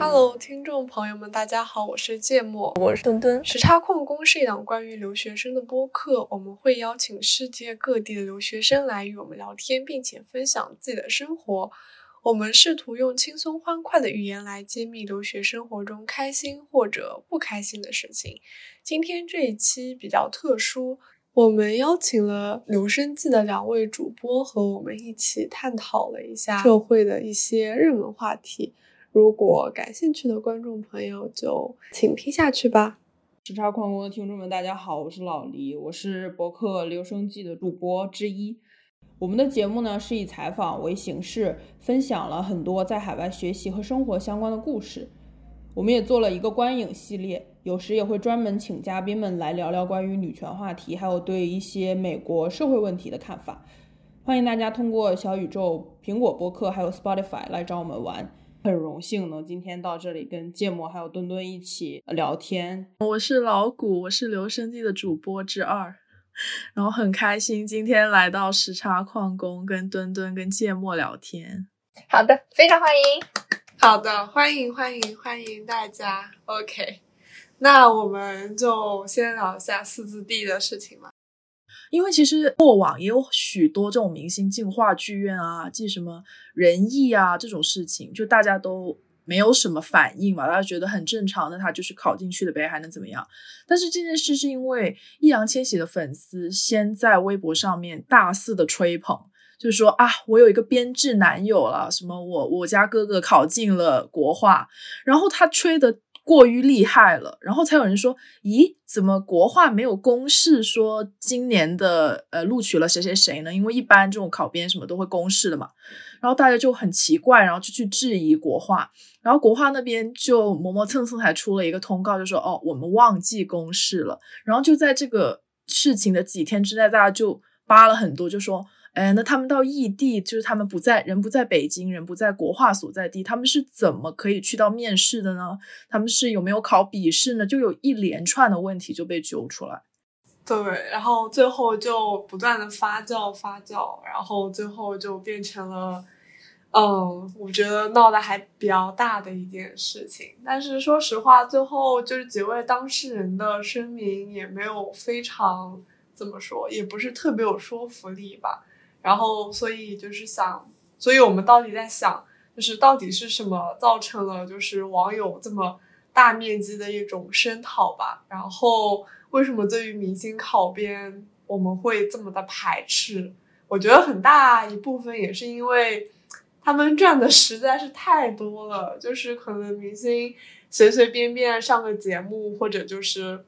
Hello，听众朋友们，大家好，我是芥末，我是墩墩。时差矿工是一档关于留学生的播客，我们会邀请世界各地的留学生来与我们聊天，并且分享自己的生活。我们试图用轻松欢快的语言来揭秘留学生活中开心或者不开心的事情。今天这一期比较特殊，我们邀请了留声记的两位主播和我们一起探讨了一下社会的一些热门话题。如果感兴趣的观众朋友，就请听下去吧。时差矿工的听众们，大家好，我是老黎，我是博客留声记的主播之一。我们的节目呢是以采访为形式，分享了很多在海外学习和生活相关的故事。我们也做了一个观影系列，有时也会专门请嘉宾们来聊聊关于女权话题，还有对一些美国社会问题的看法。欢迎大家通过小宇宙、苹果播客还有 Spotify 来找我们玩。很荣幸能今天到这里跟芥末还有墩墩一起聊天。我是老谷，我是留声机的主播之二，然后很开心今天来到时差矿工跟墩墩跟芥末聊天。好的，非常欢迎。好的，欢迎欢迎欢迎大家。OK，那我们就先聊一下四字地的事情吧。因为其实过往也有许多这种明星进话剧院啊，进什么仁义啊这种事情，就大家都没有什么反应嘛，大家觉得很正常，那他就是考进去的呗，还能怎么样？但是这件事是因为易烊千玺的粉丝先在微博上面大肆的吹捧，就是说啊，我有一个编制男友了，什么我我家哥哥考进了国画，然后他吹的。过于厉害了，然后才有人说：“咦，怎么国画没有公示说今年的呃录取了谁谁谁呢？因为一般这种考编什么都会公示的嘛。”然后大家就很奇怪，然后就去质疑国画，然后国画那边就磨磨蹭蹭才出了一个通告，就说：“哦，我们忘记公示了。”然后就在这个事情的几天之内，大家就扒了很多，就说。哎，那他们到异地，就是他们不在，人不在北京，人不在国画所在地，他们是怎么可以去到面试的呢？他们是有没有考笔试呢？就有一连串的问题就被揪出来。对，然后最后就不断的发酵发酵，然后最后就变成了，嗯，我觉得闹得还比较大的一件事情。但是说实话，最后就是几位当事人的声明也没有非常怎么说，也不是特别有说服力吧。然后，所以就是想，所以我们到底在想，就是到底是什么造成了就是网友这么大面积的一种声讨吧？然后为什么对于明星考编我们会这么的排斥？我觉得很大一部分也是因为他们赚的实在是太多了，就是可能明星随随便便上个节目，或者就是。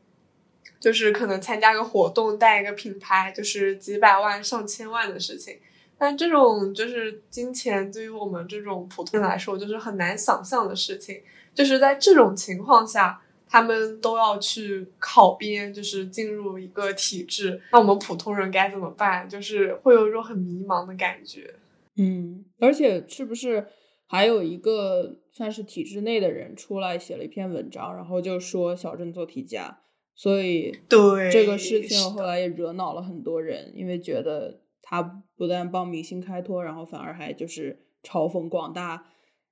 就是可能参加个活动，带一个品牌，就是几百万、上千万的事情。但这种就是金钱，对于我们这种普通人来说，就是很难想象的事情。就是在这种情况下，他们都要去考编，就是进入一个体制。那我们普通人该怎么办？就是会有一种很迷茫的感觉。嗯，而且是不是还有一个算是体制内的人出来写了一篇文章，然后就说小镇做题家。所以，对这个事情后来也惹恼了很多人，因为觉得他不但帮明星开脱，然后反而还就是嘲讽广大，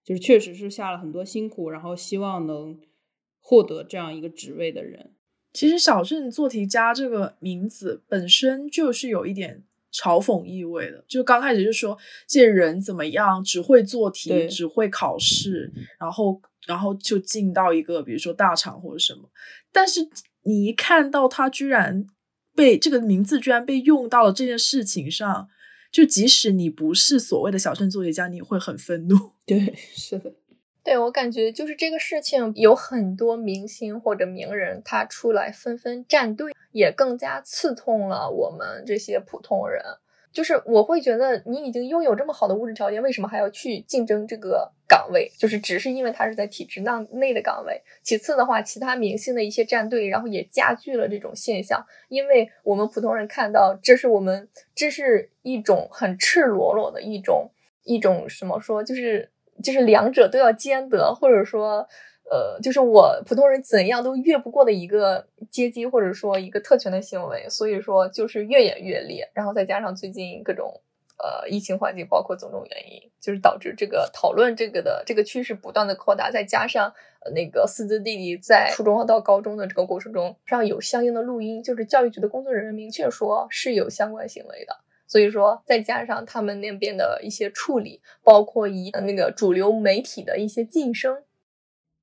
就是确实是下了很多辛苦，然后希望能获得这样一个职位的人。其实“小镇做题家”这个名字本身就是有一点嘲讽意味的，就刚开始就说这人怎么样，只会做题，只会考试，然后然后就进到一个比如说大厂或者什么，但是。你一看到他居然被这个名字居然被用到了这件事情上，就即使你不是所谓的小镇作业家，你会很愤怒。对，是的，对我感觉就是这个事情有很多明星或者名人他出来纷纷站队，也更加刺痛了我们这些普通人。就是我会觉得，你已经拥有这么好的物质条件，为什么还要去竞争这个岗位？就是只是因为他是在体制内内的岗位。其次的话，其他明星的一些站队，然后也加剧了这种现象。因为我们普通人看到，这是我们这是一种很赤裸裸的一种一种什么说，就是就是两者都要兼得，或者说。呃，就是我普通人怎样都越不过的一个阶级，或者说一个特权的行为，所以说就是越演越烈。然后再加上最近各种呃疫情环境，包括种种原因，就是导致这个讨论这个的这个趋势不断的扩大，再加上呃那个四字弟弟在初中到高中的这个过程中，上有相应的录音，就是教育局的工作人员明确说是有相关行为的。所以说，再加上他们那边的一些处理，包括以那个主流媒体的一些晋升，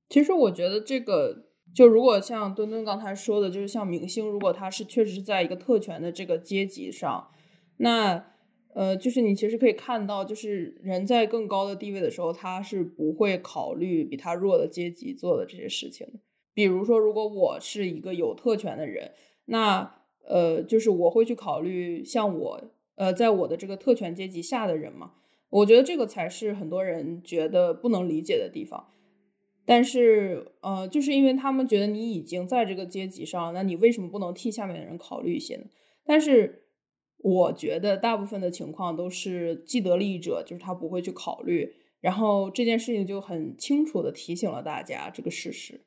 其实我觉得这个，就如果像墩墩刚才说的，就是像明星，如果他是确实是在一个特权的这个阶级上，那呃，就是你其实可以看到，就是人在更高的地位的时候，他是不会考虑比他弱的阶级做的这些事情。比如说，如果我是一个有特权的人，那呃，就是我会去考虑像我。呃，在我的这个特权阶级下的人嘛，我觉得这个才是很多人觉得不能理解的地方。但是，呃，就是因为他们觉得你已经在这个阶级上，那你为什么不能替下面的人考虑一些呢？但是，我觉得大部分的情况都是既得利益者，就是他不会去考虑。然后这件事情就很清楚的提醒了大家这个事实。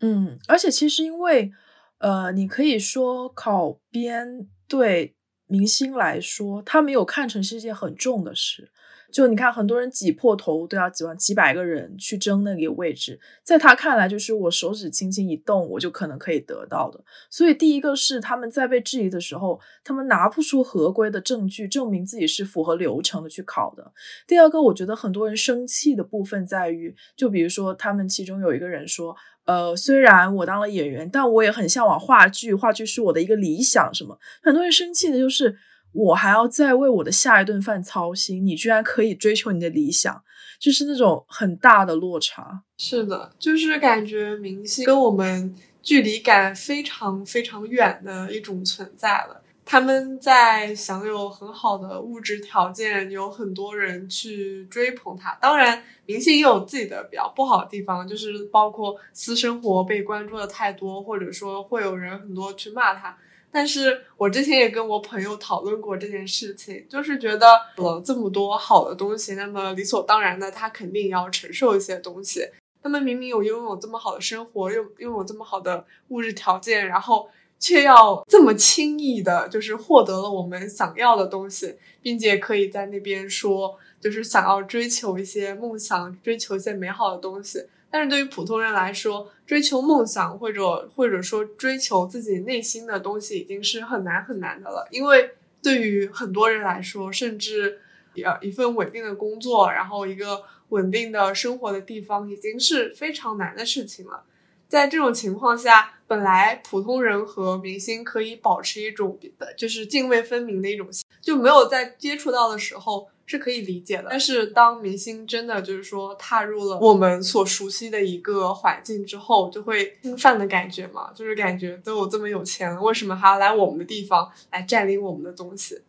嗯，而且其实因为，呃，你可以说考编对。明星来说，他没有看成是一件很重的事。就你看，很多人挤破头都要挤完几百个人去争那个位置，在他看来，就是我手指轻轻一动，我就可能可以得到的。所以，第一个是他们在被质疑的时候，他们拿不出合规的证据证明自己是符合流程的去考的。第二个，我觉得很多人生气的部分在于，就比如说他们其中有一个人说。呃，虽然我当了演员，但我也很向往话剧，话剧是我的一个理想。什么？很多人生气的就是，我还要再为我的下一顿饭操心，你居然可以追求你的理想，就是那种很大的落差。是的，就是感觉明星跟我们距离感非常非常远的一种存在了。他们在享有很好的物质条件，有很多人去追捧他。当然，明星也有自己的比较不好的地方，就是包括私生活被关注的太多，或者说会有人很多去骂他。但是我之前也跟我朋友讨论过这件事情，就是觉得了这么多好的东西，那么理所当然的他肯定要承受一些东西。他们明明有拥有这么好的生活，又拥有这么好的物质条件，然后。却要这么轻易的，就是获得了我们想要的东西，并且可以在那边说，就是想要追求一些梦想，追求一些美好的东西。但是对于普通人来说，追求梦想或者或者说追求自己内心的东西，已经是很难很难的了。因为对于很多人来说，甚至呃一份稳定的工作，然后一个稳定的生活的地方，已经是非常难的事情了。在这种情况下，本来普通人和明星可以保持一种就是泾渭分明的一种，就没有在接触到的时候是可以理解的。但是当明星真的就是说踏入了我们所熟悉的一个环境之后，就会侵犯的感觉嘛，就是感觉都有这么有钱了，为什么还要来我们的地方来占领我们的东西？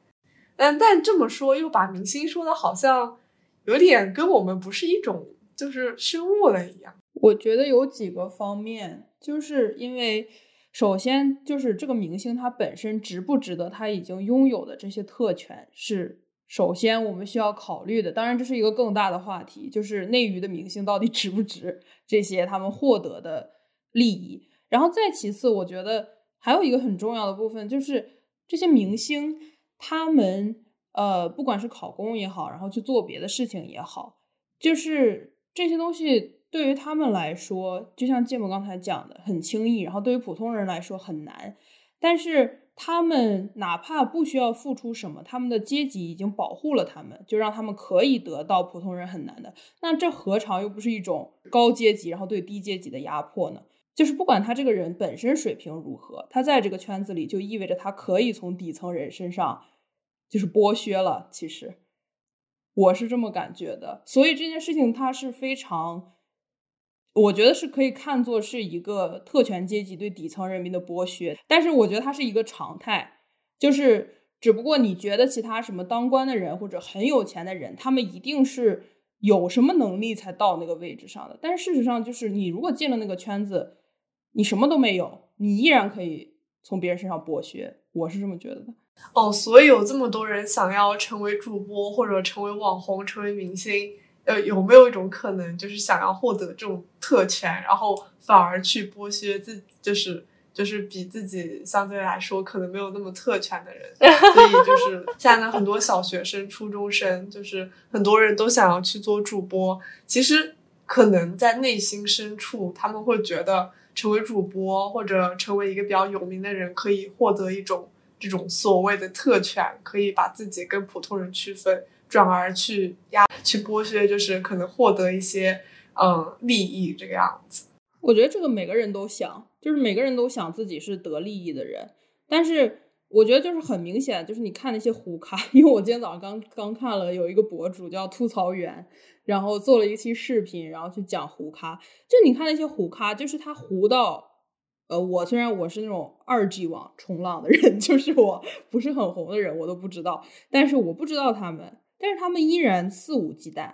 嗯，但这么说又把明星说的好像有点跟我们不是一种就是生物了一样。我觉得有几个方面，就是因为首先就是这个明星他本身值不值得他已经拥有的这些特权是首先我们需要考虑的。当然，这是一个更大的话题，就是内娱的明星到底值不值这些他们获得的利益。然后再其次，我觉得还有一个很重要的部分，就是这些明星他们呃，不管是考公也好，然后去做别的事情也好，就是这些东西。对于他们来说，就像芥末刚才讲的，很轻易；然后对于普通人来说很难。但是他们哪怕不需要付出什么，他们的阶级已经保护了他们，就让他们可以得到普通人很难的。那这何尝又不是一种高阶级然后对低阶级的压迫呢？就是不管他这个人本身水平如何，他在这个圈子里就意味着他可以从底层人身上就是剥削了。其实我是这么感觉的。所以这件事情它是非常。我觉得是可以看作是一个特权阶级对底层人民的剥削，但是我觉得它是一个常态，就是只不过你觉得其他什么当官的人或者很有钱的人，他们一定是有什么能力才到那个位置上的，但是事实上就是你如果进了那个圈子，你什么都没有，你依然可以从别人身上剥削，我是这么觉得的。哦，所以有这么多人想要成为主播或者成为网红、成为明星。呃，有没有一种可能，就是想要获得这种特权，然后反而去剥削自己，就是就就是比自己相对来说可能没有那么特权的人，所以就是现在的很多小学生、初中生，就是很多人都想要去做主播。其实可能在内心深处，他们会觉得成为主播或者成为一个比较有名的人，可以获得一种这种所谓的特权，可以把自己跟普通人区分，转而去压、去剥削，就是可能获得一些嗯利益这个样子。我觉得这个每个人都想，就是每个人都想自己是得利益的人，但是我觉得就是很明显，就是你看那些胡咖，因为我今天早上刚刚看了有一个博主叫吐槽员，然后做了一期视频，然后去讲胡咖，就你看那些胡咖，就是他胡到，呃，我虽然我是那种二 G 网冲浪的人，就是我不是很红的人，我都不知道，但是我不知道他们，但是他们依然肆无忌惮，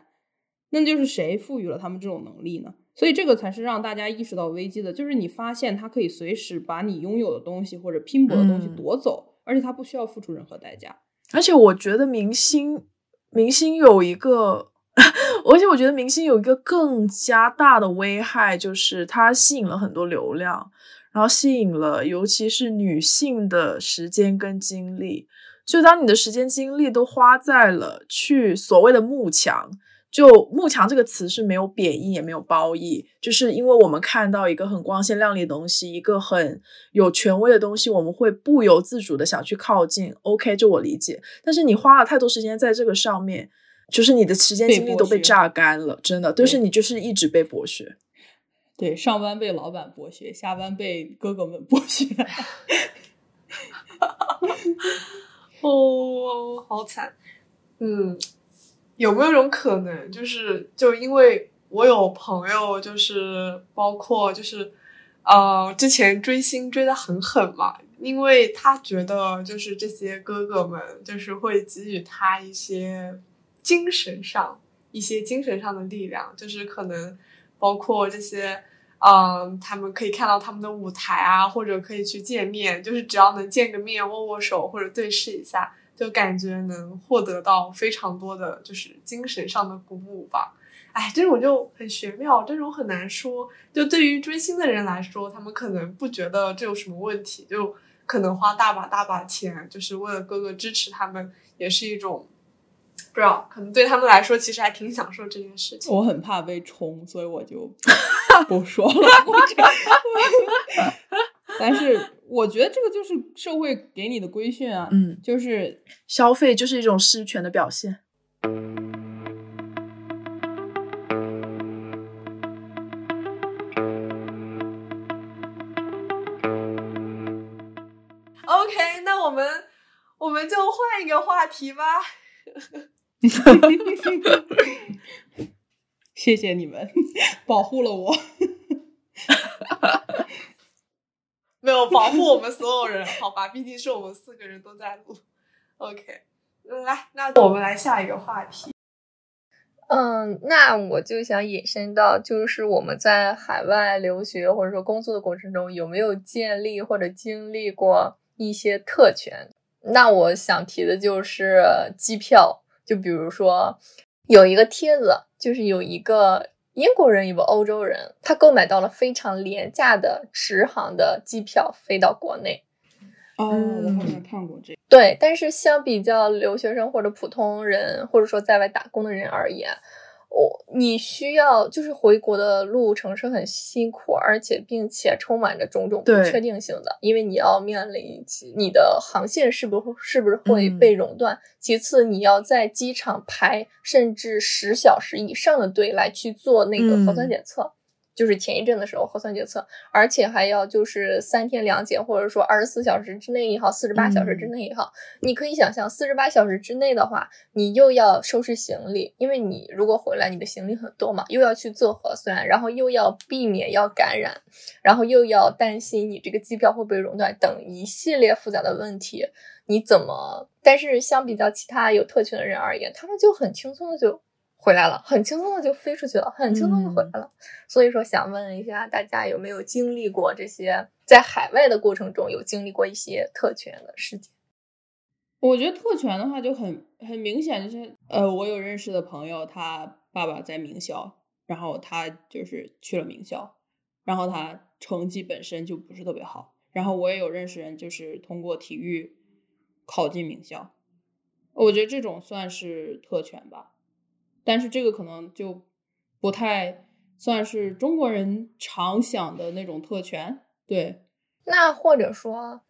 那就是谁赋予了他们这种能力呢？所以这个才是让大家意识到危机的，就是你发现他可以随时把你拥有的东西或者拼搏的东西夺走，而且他不需要付出任何代价。而且我觉得明星，明星有一个，而且我觉得明星有一个更加大的危害，就是他吸引了很多流量，然后吸引了尤其是女性的时间跟精力。就当你的时间精力都花在了去所谓的慕强。就“慕强”这个词是没有贬义也没有褒义，就是因为我们看到一个很光鲜亮丽的东西，一个很有权威的东西，我们会不由自主的想去靠近。OK，这我理解。但是你花了太多时间在这个上面，就是你的时间精力都被榨干了，真的，就是你就是一直被剥削。对，上班被老板剥削，下班被哥哥们剥削。哦，好惨。嗯。有没有种可能，就是就因为我有朋友，就是包括就是，呃，之前追星追的很狠嘛，因为他觉得就是这些哥哥们就是会给予他一些精神上一些精神上的力量，就是可能包括这些，嗯，他们可以看到他们的舞台啊，或者可以去见面，就是只要能见个面，握握手或者对视一下。就感觉能获得到非常多的就是精神上的鼓舞吧，哎，这种就很玄妙，这种很难说。就对于追星的人来说，他们可能不觉得这有什么问题，就可能花大把大把钱，就是为了哥哥支持他们，也是一种不知道，可能对他们来说其实还挺享受这件事情。我很怕被冲，所以我就 不说了。但是。我觉得这个就是社会给你的规训啊，嗯，就是消费就是一种失权的表现。OK，那我们我们就换一个话题吧。谢谢你们 保护了我。没有保护我们所有人，好吧？毕竟是我们四个人都在录。OK，来，那我们来下一个话题。嗯，那我就想引申到，就是我们在海外留学或者说工作的过程中，有没有建立或者经历过一些特权？那我想提的就是机票，就比如说有一个帖子，就是有一个。英国人，有个欧洲人，他购买到了非常廉价的直航的机票，飞到国内。哦，我好像看过这。对，但是相比较留学生或者普通人，或者说在外打工的人而言。我你需要就是回国的路程是很辛苦，而且并且充满着种种不确定性的，因为你要面临你的航线是不是不是会被熔断，其次你要在机场排甚至十小时以上的队来去做那个核酸检测。就是前一阵的时候核酸检测，而且还要就是三天两检，或者说二十四小时之内也好，四十八小时之内也好，你可以想象，四十八小时之内的话，你又要收拾行李，因为你如果回来，你的行李很多嘛，又要去做核酸，然后又要避免要感染，然后又要担心你这个机票会不会熔断等一系列复杂的问题，你怎么？但是相比较其他有特权的人而言，他们就很轻松的就。回来了，很轻松的就飞出去了，很轻松就回来了。所以说，想问一下大家有没有经历过这些在海外的过程中有经历过一些特权的事情？我觉得特权的话就很很明显，就是呃，我有认识的朋友，他爸爸在名校，然后他就是去了名校，然后他成绩本身就不是特别好。然后我也有认识人，就是通过体育考进名校。我觉得这种算是特权吧，但是这个可能就不太算是中国人常想的那种特权。对，那或者说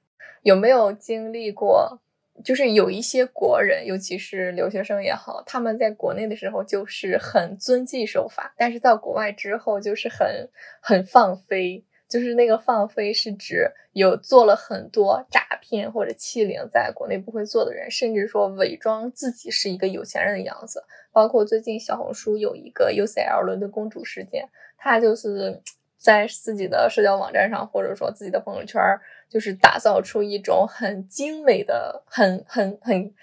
有没有经历过，就是有一些国人，尤其是留学生也好，他们在国内的时候就是很遵纪守法，但是到国外之后就是很很放飞。就是那个放飞，是指有做了很多诈骗或者欺凌在国内不会做的人，甚至说伪装自己是一个有钱人的样子。包括最近小红书有一个 UCL 伦敦公主事件，她就是在自己的社交网站上，或者说自己的朋友圈，就是打造出一种很精美的、很很很。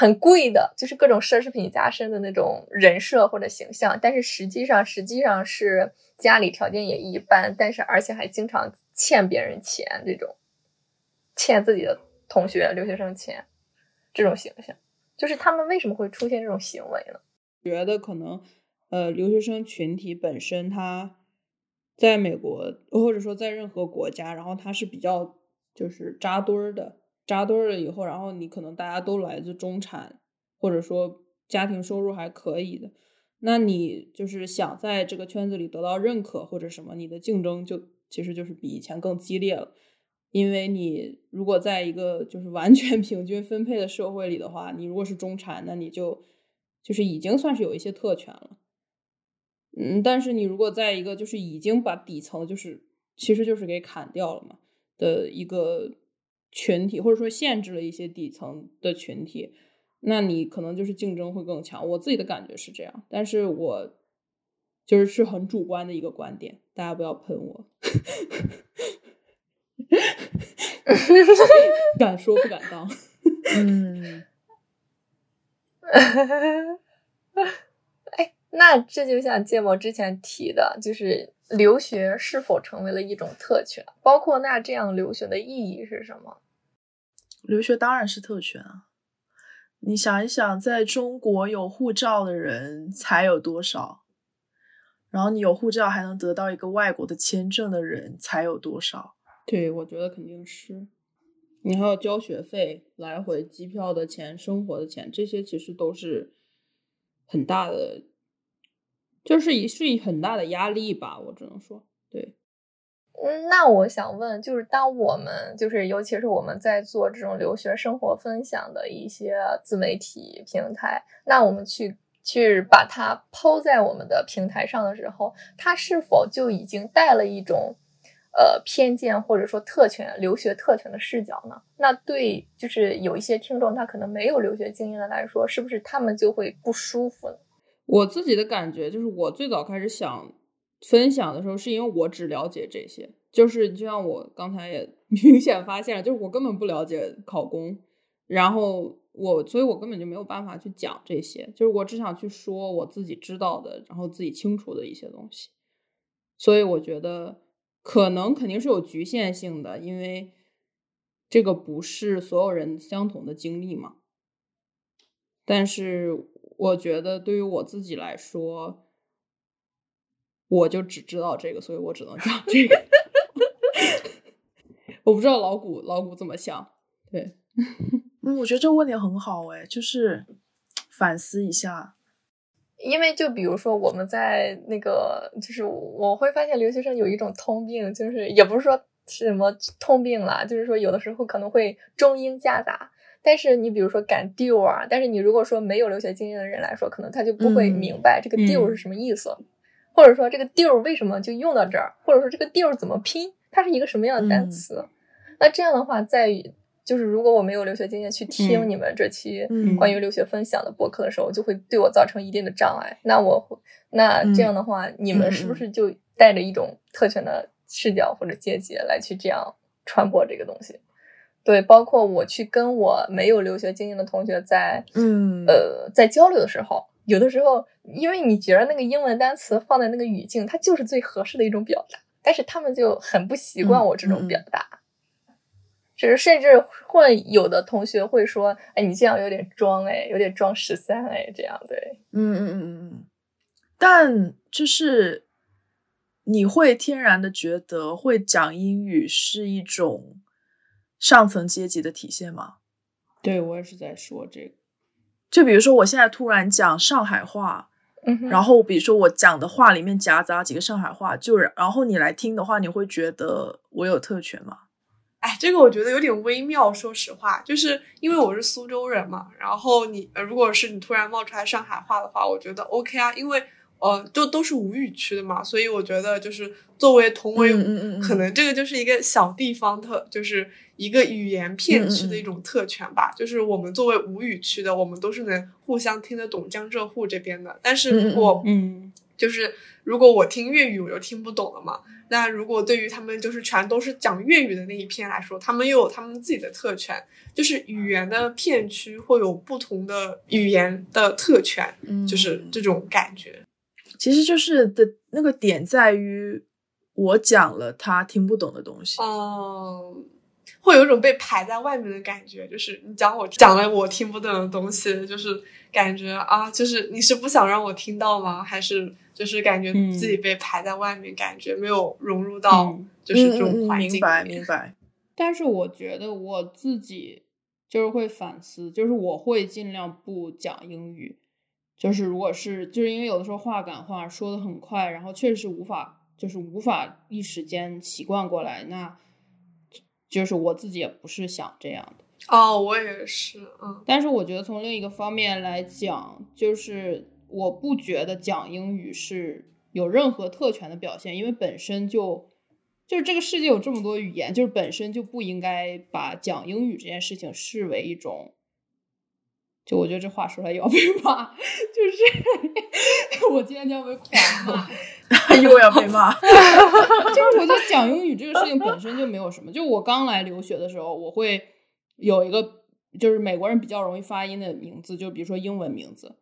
很贵的，就是各种奢侈品加身的那种人设或者形象，但是实际上实际上是家里条件也一般，但是而且还经常欠别人钱，这种欠自己的同学留学生钱，这种形象，就是他们为什么会出现这种行为呢？觉得可能呃，留学生群体本身他在美国或者说在任何国家，然后他是比较就是扎堆儿的。扎堆儿了以后，然后你可能大家都来自中产，或者说家庭收入还可以的，那你就是想在这个圈子里得到认可或者什么，你的竞争就其实就是比以前更激烈了。因为你如果在一个就是完全 平均分配的社会里的话，你如果是中产，那你就就是已经算是有一些特权了。嗯，但是你如果在一个就是已经把底层就是其实就是给砍掉了嘛的一个。群体或者说限制了一些底层的群体，那你可能就是竞争会更强。我自己的感觉是这样，但是我就是是很主观的一个观点，大家不要喷我。敢说不敢当。嗯。哎，那这就像芥末之前提的，就是留学是否成为了一种特权？包括那这样留学的意义是什么？留学当然是特权啊！你想一想，在中国有护照的人才有多少？然后你有护照还能得到一个外国的签证的人才有多少？对，我觉得肯定是。你还要交学费、来回机票的钱、生活的钱，这些其实都是很大的，就是一是一很大的压力吧。我只能说，对。嗯，那我想问，就是当我们就是，尤其是我们在做这种留学生活分享的一些自媒体平台，那我们去去把它抛在我们的平台上的时候，它是否就已经带了一种呃偏见或者说特权留学特权的视角呢？那对，就是有一些听众他可能没有留学经验的来说，是不是他们就会不舒服呢？我自己的感觉就是，我最早开始想。分享的时候，是因为我只了解这些，就是就像我刚才也 明显发现了，就是我根本不了解考公，然后我，所以我根本就没有办法去讲这些，就是我只想去说我自己知道的，然后自己清楚的一些东西，所以我觉得可能肯定是有局限性的，因为这个不是所有人相同的经历嘛。但是我觉得对于我自己来说。我就只知道这个，所以我只能讲这个。我不知道老古老古怎么想。对，嗯，我觉得这个问题很好，哎，就是反思一下。因为就比如说我们在那个，就是我会发现留学生有一种通病，就是也不是说是什么通病啦，就是说有的时候可能会中英夹杂。但是你比如说敢 do 啊，但是你如果说没有留学经验的人来说，可能他就不会明白这个 do 是什么意思。或者说这个 do 为什么就用到这儿？或者说这个 do 怎么拼？它是一个什么样的单词？那这样的话，在于就是如果我没有留学经验去听你们这期关于留学分享的博客的时候，就会对我造成一定的障碍。那我那这样的话，你们是不是就带着一种特权的视角或者阶级来去这样传播这个东西？对，包括我去跟我没有留学经验的同学在嗯呃在交流的时候。有的时候，因为你觉得那个英文单词放在那个语境，它就是最合适的一种表达，但是他们就很不习惯我这种表达，就是甚至会有的同学会说：“哎，你这样有点装，哎，有点装十三，哎，这样对。”嗯嗯嗯嗯嗯。但就是你会天然的觉得会讲英语是一种上层阶级的体现吗？对我也是在说这个。就比如说，我现在突然讲上海话，嗯，然后比如说我讲的话里面夹杂几个上海话，就然后你来听的话，你会觉得我有特权吗？哎，这个我觉得有点微妙。说实话，就是因为我是苏州人嘛，然后你呃，如果是你突然冒出来上海话的话，我觉得 OK 啊，因为呃，就都是吴语区的嘛，所以我觉得就是作为同为嗯嗯嗯可能这个就是一个小地方特，就是一个语言片区的一种特权吧。就是我们作为吴语区的，我们都是能互相听得懂江浙沪这边的，但是如果嗯，就是如果我听粤语，我就听不懂了嘛。那如果对于他们就是全都是讲粤语的那一片来说，他们又有他们自己的特权，就是语言的片区会有不同的语言的特权，嗯就是这种感觉。其实就是的那个点在于，我讲了他听不懂的东西。嗯，会有一种被排在外面的感觉，就是你讲我讲了我听不懂的东西，就是感觉啊，就是你是不想让我听到吗？还是就是感觉嗯自己被排在外面，感觉没有融入到嗯就是这嗯嗯嗯种环境明白里明白。但是我觉得我自己就是会反思，就是我会尽量不讲英语。就是如果是就是因为有的时候话赶话说的很快，然后确实是无法就是无法一时间习惯过来，那就是我自己也不是想这样的。哦，我也是，嗯但是我觉得从另一个方面来讲，就是我不觉得讲英语是有任何特权的表现，因为本身就就是这个世界有这么多语言，就是本身就不应该把讲英语这件事情视为一种。就我觉得这话说出来又要被骂，就是 我今天要被狂骂，又要被骂。就是我觉得讲英语这个事情本身就没有什么。就我刚来留学的时候，我会有一个就是美国人比较容易发音的名字，就比如说英文名字。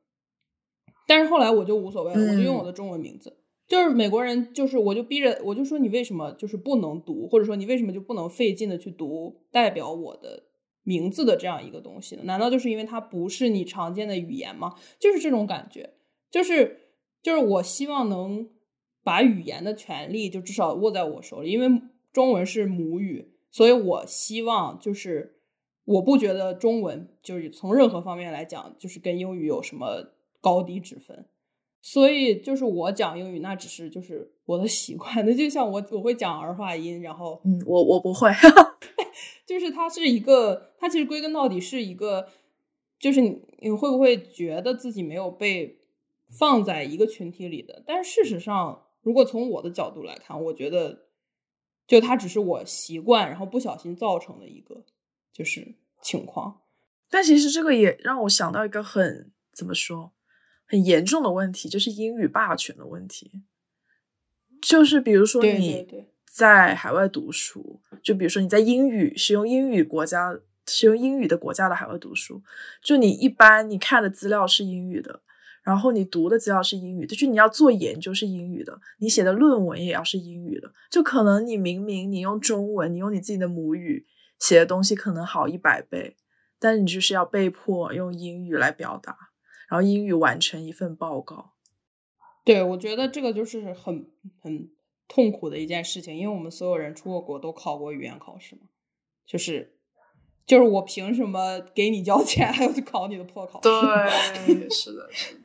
但是后来我就无所谓了，我就用我的中文名字。就是美国人，就是我就逼着我就说你为什么就是不能读，或者说你为什么就不能费劲的去读代表我的名字的这样一个东西呢？难道就是因为它不是你常见的语言吗？就是这种感觉，就是就是我希望能把语言的权利就至少握在我手里，因为中文是母语，所以我希望就是我不觉得中文就是从任何方面来讲，就是跟英语有什么高低之分。所以就是我讲英语，那只是就是我的习惯，那就像我我会讲儿化音，然后嗯，我我不会。就是它是一个，它其实归根到底是一个，就是你你会不会觉得自己没有被放在一个群体里的？但是事实上，如果从我的角度来看，我觉得就它只是我习惯，然后不小心造成的一个就是情况。但其实这个也让我想到一个很怎么说很严重的问题，就是英语霸权的问题。就是比如说你对在海外读书，就比如说你在英语使用英语国家使用英语的国家的海外读书，就你一般你看的资料是英语的，然后你读的资料是英语的，就你要做研究是英语的，你写的论文也要是英语的，就可能你明明你用中文，你用你自己的母语写的东西可能好一百倍，但你就是要被迫用英语来表达，然后英语完成一份报告。对，我觉得这个就是很很痛苦的一件事情，因为我们所有人出过国都考过语言考试嘛，就是就是我凭什么给你交钱还要去考你的破考试？对，是的，是的。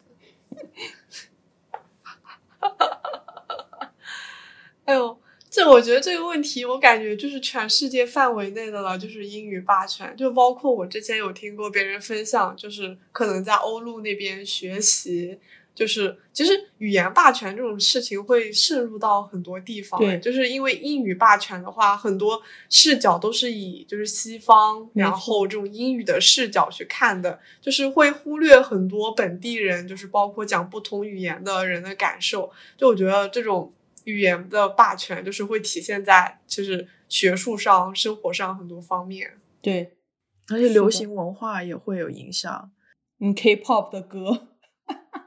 哎呦，这我觉得这个问题，我感觉就是全世界范围内的了，就是英语霸权，就包括我之前有听过别人分享，就是可能在欧陆那边学习。就是其实语言霸权这种事情会渗入到很多地方，对就是因为英语霸权的话，很多视角都是以就是西方，然后这种英语的视角去看的，就是会忽略很多本地人，就是包括讲不同语言的人的感受。就我觉得这种语言的霸权，就是会体现在就是学术上、生活上很多方面。对，而且流行文化也会有影响。嗯，K-pop 的歌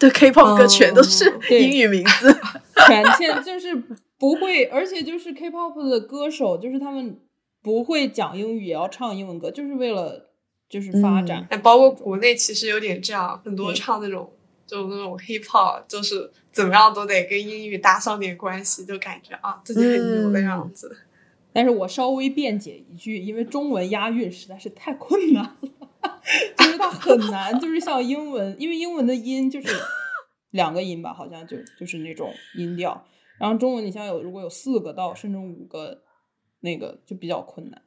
对，K-pop 歌全都是英语名字。全欠就是不会，而且就是 K-pop 的歌手，就是他们不会讲英语也要唱英文歌，就是为了就是发展。哎，包括国内其实有点这样，很多唱那种就那种 hip hop，就是怎么样都得跟英语搭上点关系，就感觉啊自己很牛的样子。但是我稍微辩解一句，因为中文押韵实在是太困难它 很难，就是像英文，因为英文的音就是两个音吧，好像就就是那种音调，然后中文你像有如果有四个到甚至五个，那个就比较困难。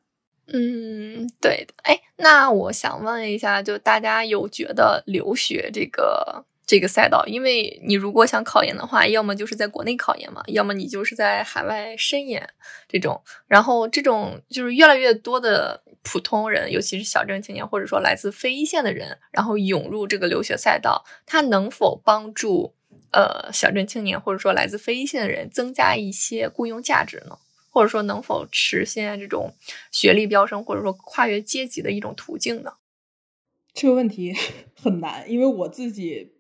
嗯，对的。哎，那我想问一下，就大家有觉得留学这个？这个赛道，因为你如果想考研的话，要么就是在国内考研嘛，要么你就是在海外深研这种。然后这种就是越来越多的普通人，尤其是小镇青年，或者说来自非一线的人，然后涌入这个留学赛道，它能否帮助呃小镇青年或者说来自非一线的人增加一些雇佣价值呢？或者说能否实现这种学历飙升，或者说跨越阶级的一种途径呢？这个问题 很难，因为我自己。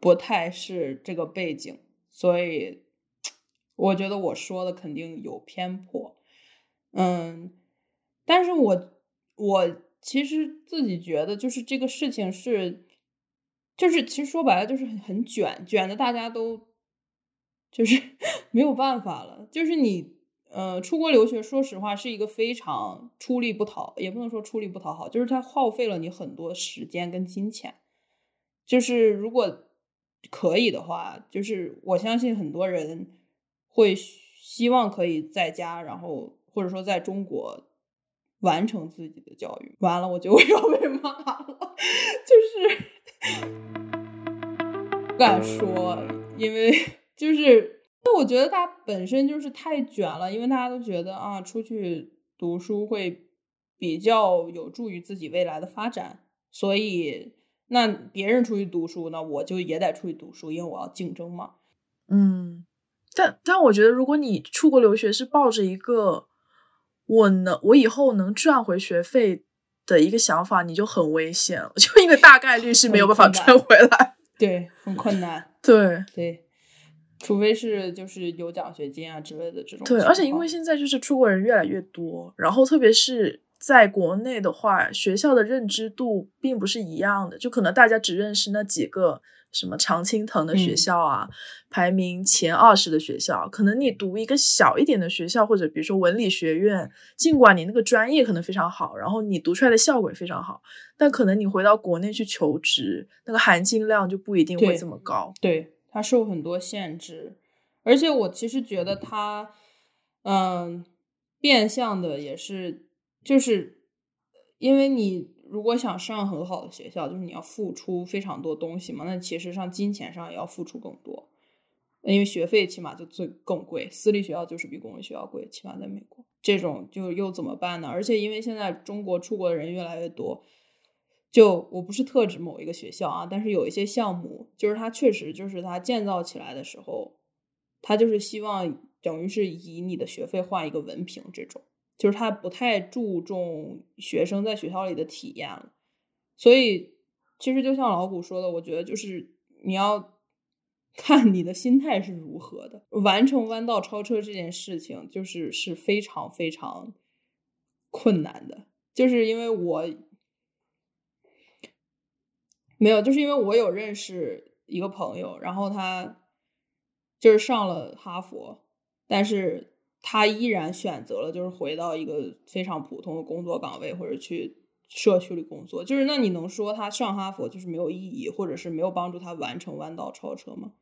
不太是这个背景，所以 我觉得我说的肯定有偏颇。嗯，但是我我其实自己觉得，就是这个事情是，就是其实说白了就是很很卷，卷的大家都就是 没有办法了。就是你呃出国留学，说实话是一个非常出力不讨，也不能说出力不讨好，就是它耗费了你很多时间跟金钱。就是如果可以的话，就是我相信很多人会希望可以在家，然后或者说在中国完成自己的教育。完了，我觉得我要被骂了，就是不敢说，因为就是那我觉得他本身就是太卷了，因为大家都觉得啊，出去读书会比较有助于自己未来的发展，所以。那别人出去读书，那我就也得出去读书，因为我要竞争嘛。嗯，但但我觉得，如果你出国留学是抱着一个我能我以后能赚回学费的一个想法，你就很危险了，就因为大概率是没有办法赚回来。对，很困难。对对，除非是就是有奖学金啊之类的这种。对，而且因为现在就是出国人越来越多，然后特别是。在国内的话，学校的认知度并不是一样的，就可能大家只认识那几个什么常青藤的学校啊，排名前二十的学校。可能你读一个小一点的学校，或者比如说文理学院，尽管你那个专业可能非常好，然后你读出来的效果也非常好，但可能你回到国内去求职，那个含金量就不一定会这么高。对，它受很多限制，而且我其实觉得它，嗯，变相的也是。就是因为你如果想上很好的学校，就是你要付出非常多东西嘛。那其实上金钱上也要付出更多，因为学费起码就最更贵，私立学校就是比公立学校贵，起码在美国。这种就又怎么办呢？而且因为现在中国出国的人越来越多，就我不是特指某一个学校啊，但是有一些项目，就是它确实就是它建造起来的时候，它就是希望等于是以你的学费换一个文凭这种。就是他不太注重学生在学校里的体验了，所以其实就像老谷说的，我觉得就是你要 看你的心态是如何的。完成弯道超车这件事情，就是是非常非常困难的。就是因为我没有，就是因为我有认识一个朋友，然后他就是上了哈佛，但是。他依然选择了就是回到一个非常普通的工作岗位，或者去社区里工作。就是那你能说他上哈佛就是没有意义，或者是没有帮助他完成弯道超车吗？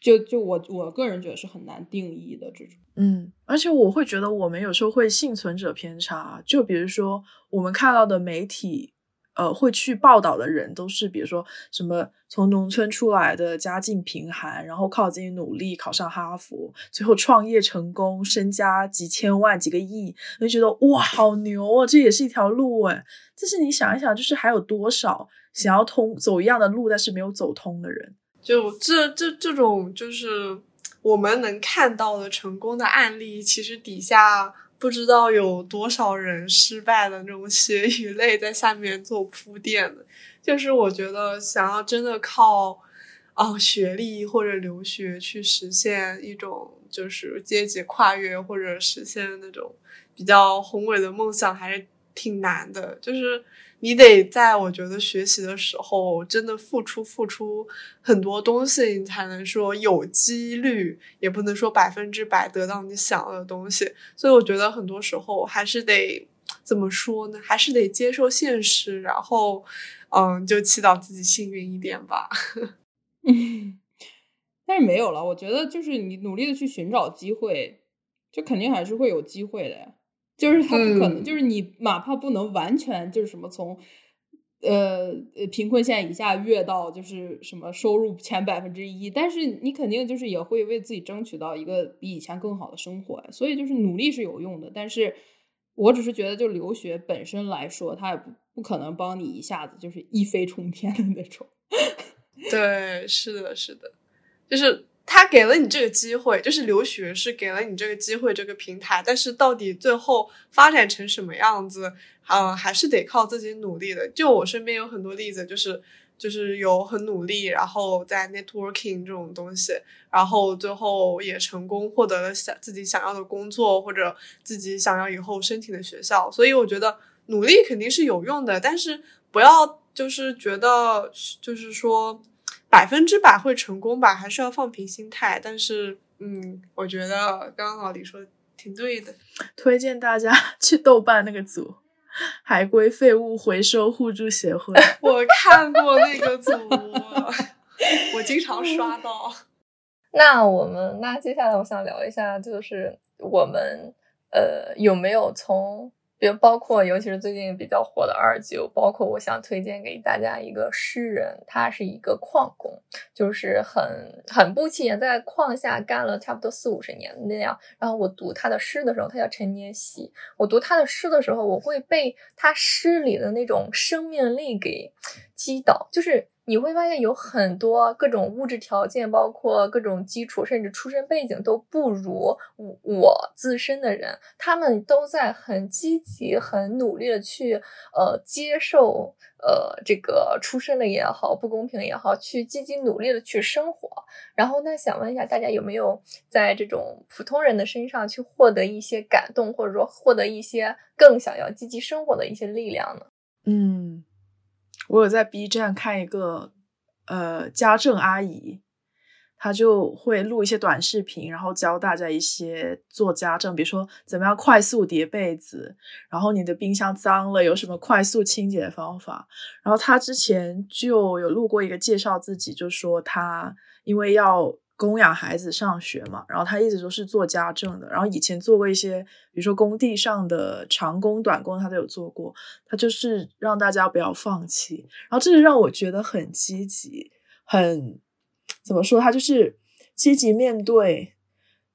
就就我我个人觉得是很难定义的这种。嗯，而且我会觉得我们有时候会幸存者偏差。就比如说我们看到的媒体。呃，会去报道的人都是，比如说什么从农村出来的，家境贫寒，然后靠自己努力考上哈佛，最后创业成功，身家几千万、几个亿，就觉得哇，好牛啊！这也是一条路哎。但是你想一想，就是还有多少想要通走一样的路，但是没有走通的人？就这这这种，就是我们能看到的成功的案例，其实底下。不知道有多少人失败的那种血与泪在下面做铺垫的，就是我觉得想要真的靠，啊学历或者留学去实现一种就是阶级跨越或者实现那种比较宏伟的梦想，还是挺难的，就是你得在我觉得学习的时候真的付出付出很多东西，你才能说有几率，也不能说百分之百得到你想要的东西。所以我觉得很多时候还是得怎么说呢？还是得接受现实，然后嗯，就祈祷自己幸运一点吧。嗯，但是没有了。我觉得就是你努力的去寻找机会，就肯定还是会有机会的呀。就是他不可能，就是你哪怕不能完全就是什么从，呃呃贫困线以下跃到就是什么收入前百分之一，但是你肯定就是也会为自己争取到一个比以前更好的生活。所以就是努力是有用的，但是我只是觉得就留学本身来说，它也不不可能帮你一下子就是一飞冲天的那种。对，是的，是的，就是。他给了你这个机会，就是留学是给了你这个机会，这个平台。但是到底最后发展成什么样子，嗯，还是得靠自己努力的。就我身边有很多例子，就是就是有很努力，然后在 networking 这种东西，然后最后也成功获得了想自己想要的工作，或者自己想要以后申请的学校。所以我觉得努力肯定是有用的，但是不要就是觉得就是说。百分之百会成功吧？还是要放平心态。但是，嗯，我觉得刚刚老李说挺对的。推荐大家 去豆瓣那个组“海归废物回收互助协会”。我看过那个组，我经常刷到。那我们，那接下来我想聊一下，就是我们呃有没有从。比如包括，尤其是最近比较火的二舅，包括我想推荐给大家一个诗人，他是一个矿工，就是很很不起眼，在矿下干了差不多四五十年那样。然后我读他的诗的时候，他叫陈年喜。我读他的诗的时候，我会被他诗里的那种生命力给击倒，就是。你会发现有很多各种物质条件，包括各种基础，甚至出身背景都不如我我自身的人，他们都在很积极、很努力的去呃接受呃这个出身的也好，不公平也好，去积极努力的去生活。然后那想问一下大家，有没有在这种普通人的身上去获得一些感动，或者说获得一些更想要积极生活的一些力量呢？嗯。我有在 B 站看一个呃家政阿姨，她就会录一些短视频，然后教大家一些做家政，比如说怎么样快速叠被子，然后你的冰箱脏了有什么快速清洁的方法。然后她之前就有录过一个介绍自己，就说她因为要。供养孩子上学嘛，然后他一直都是做家政的，然后以前做过一些，比如说工地上的长工、短工，他都有做过。他就是让大家不要放弃，然后这是让我觉得很积极，很怎么说？他就是积极面对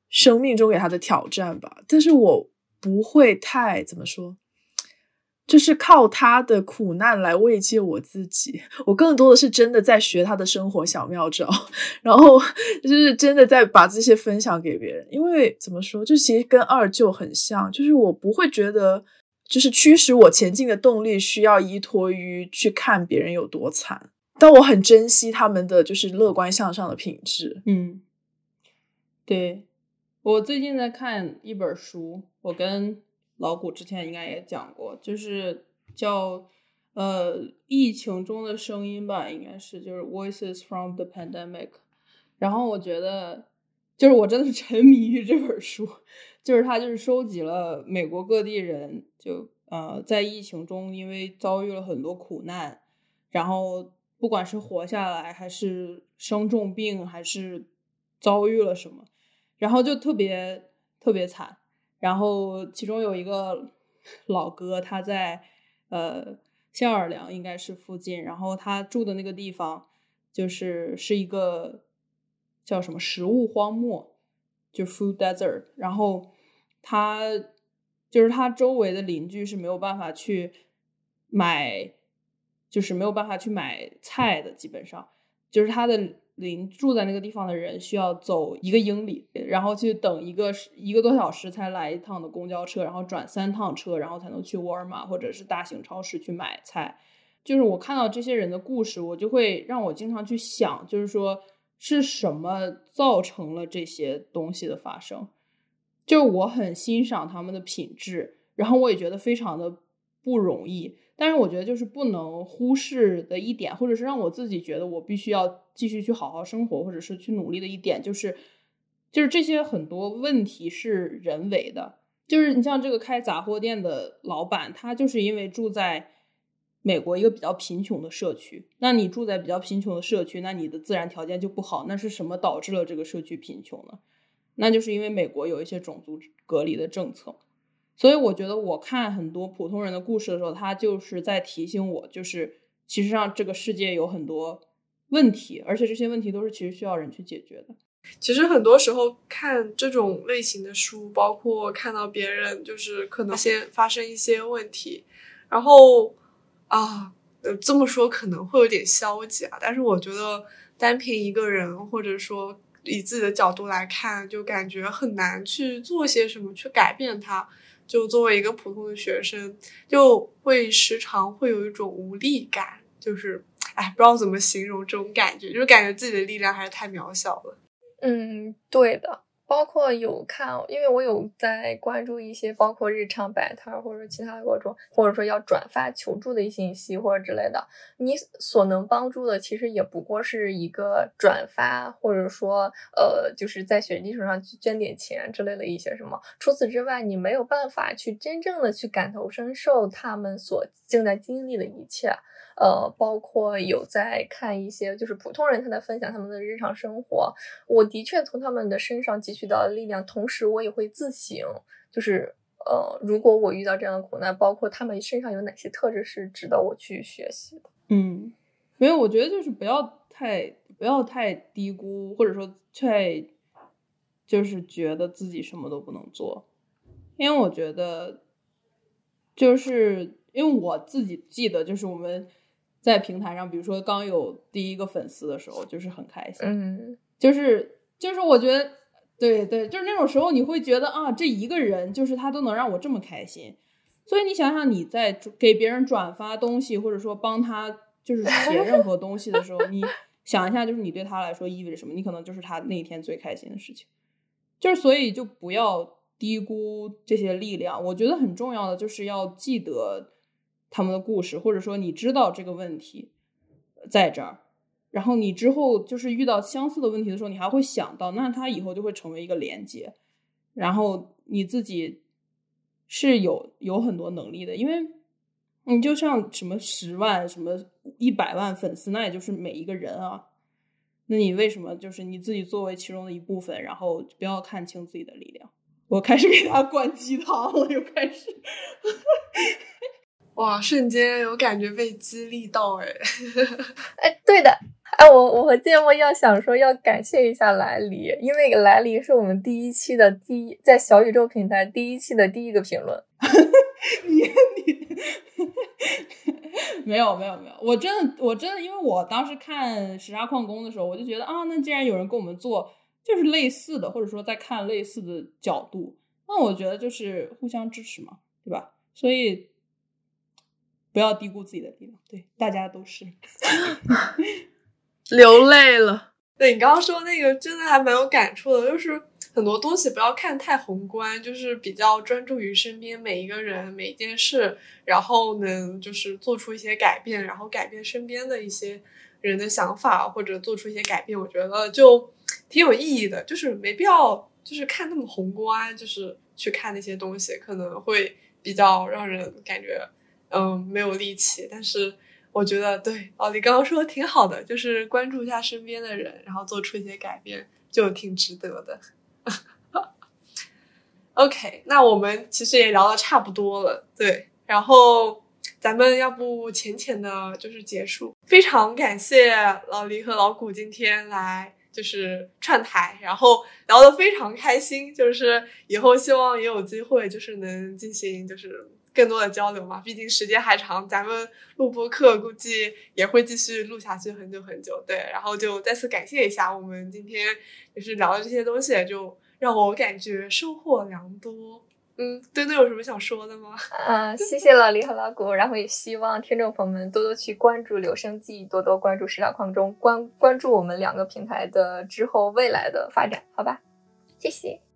生命中给他的挑战吧。但是我不会太怎么说。就是靠他的苦难来慰藉我自己，我更多的是真的在学他的生活小妙招，然后就是真的在把这些分享给别人。因为怎么说，就其实跟二舅很像，就是我不会觉得，就是驱使我前进的动力需要依托于去看别人有多惨，但我很珍惜他们的就是乐观向上的品质。嗯，对我最近在看一本书，我跟。老谷之前应该也讲过，就是叫呃疫情中的声音吧，应该是就是 Voices from the Pandemic。然后我觉得，就是我真的是 沉迷于这本书，就是他就是收集了美国各地人，就呃在疫情中因为遭遇了很多苦难，然后不管是活下来，还是生重病，还是遭遇了什么，然后就特别特别惨。然后其中有一个 老哥，他在呃新奥尔良应该是附近，然后他住的那个地方就是是一个叫什么食物荒漠，就 food desert。然后他就是他周围的邻居是没有办法去买，就是没有办法去买菜的，基本上就是他的。邻住在那个地方的人需要走一个英里，然后去等一个一个多小时才来一趟的公交车，然后转三趟车，然后才能去沃尔玛或者是大型超市去买菜。就是我看到这些人的故事，我就会让我经常去想，就是说是什么造成了这些东西的发生。就是我很欣赏他们的品质，然后我也觉得非常的不容易。但是我觉得就是不能忽视的一点，或者是让我自己觉得我必须要继续去好好生活，或者是去努力的一点，就是就是这些很多问题是人为的。就是你像这个开杂货店的老板，他就是因为住在美国一个比较贫穷的社区。那你住在比较贫穷的社区，那你的自然条件就不好。那是什么导致了这个社区贫穷呢？那就是因为美国有一些种族隔离的政策。所以我觉得我看很多普通人的故事的时候，他就是在提醒我，就是其实上这个世界有很多问题，而且这些问题都是其实需要人去解决的。其实很多时候看这种类型的书，包括看到别人就是可能先发生一些问题，然后啊，这么说可能会有点消极啊。但是我觉得单凭一个人，或者说以自己的角度来看，就感觉很难去做些什么去改变它。就作为一个普通的学生，就会时常会有一种无力感，就是哎，不知道怎么形容这种感觉，就是感觉自己的力量还是太渺小了。嗯，对的，包括有看，因为我有在关注一些，包括日常摆摊或者其他的各种，或者说要转发求助的一些信息或者之类的，你所能帮助的其实也不过是一个转发，或者说呃，就是在学基础上去捐点钱之类的一些什么。除此之外，你没有办法去真正的去感同身受他们所正在经历的一切。呃，包括有在看一些就是普通人他在分享他们的日常生活，我的确从他们的身上汲取到力量，同时我也会自省，就是呃，如果我遇到这样的苦难，包括他们身上有哪些特质是值得我去学习的。嗯，没有，我觉得就是不要太不要太低估，或者说太就是觉得自己什么都不能做，因为我觉得就是因为我自己记得就是我们。在平台上，比如说刚有第一个粉丝的时候，就是很开心，嗯，就是就是我觉得，对对，就是那种时候，你会觉得啊，这一个人就是他都能让我这么开心，所以你想想你在给别人转发东西，或者说帮他就是写任何东西的时候，你想一下，就是你对他来说意味着什么？你可能就是他那一天最开心的事情，就是所以就不要低估这些力量，我觉得很重要的就是要记得。他们的故事，或者说你知道这个问题在这儿，然后你之后就是遇到相似的问题的时候，你还会想到，那他以后就会成为一个连接，然后你自己是有有很多能力的，因为你就像什么十万、什么一百万粉丝，那也就是每一个人啊，那你为什么就是你自己作为其中的一部分，然后不要看清自己的力量？我开始给他灌鸡汤了，又开始。哇！瞬间有感觉被激励到哎，哎，对的，哎，我我和芥末要想说要感谢一下莱黎，因为莱黎是我们第一期的第一在小宇宙平台第一期的第一个评论。你你 没有没有没有，我真的我真的，因为我当时看石沙矿工的时候，我就觉得啊，那既然有人跟我们做就是类似的，或者说在看类似的角度，那我觉得就是互相支持嘛，对吧？所以。不要低估自己的力量，对，大家都是 流泪了。对你刚刚说那个，真的还蛮有感触的，就是很多东西不要看太宏观，就是比较专注于身边每一个人、每一件事，然后能就是做出一些改变，然后改变身边的一些人的想法，或者做出一些改变，我觉得就挺有意义的。就是没必要就是看那么宏观，就是去看那些东西，可能会比较让人感觉。嗯，没有力气，但是我觉得对哦，你刚刚说的挺好的，就是关注一下身边的人，然后做出一些改变，就挺值得的。OK，那我们其实也聊的差不多了，对，然后咱们要不浅浅的就是结束。非常感谢老黎和老谷今天来就是串台，然后聊得非常开心，就是以后希望也有机会就是能进行就是。更多的交流嘛，毕竟时间还长，咱们录播课估计也会继续录下去很久很久。对，然后就再次感谢一下我们今天就是聊的这些东西，就让我感觉收获良多。嗯，墩墩有什么想说的吗？啊，谢谢老李和老谷，然后也希望听众朋友们多多去关注留声机，多多关注石料矿中，关关注我们两个平台的之后未来的发展，好吧？谢谢。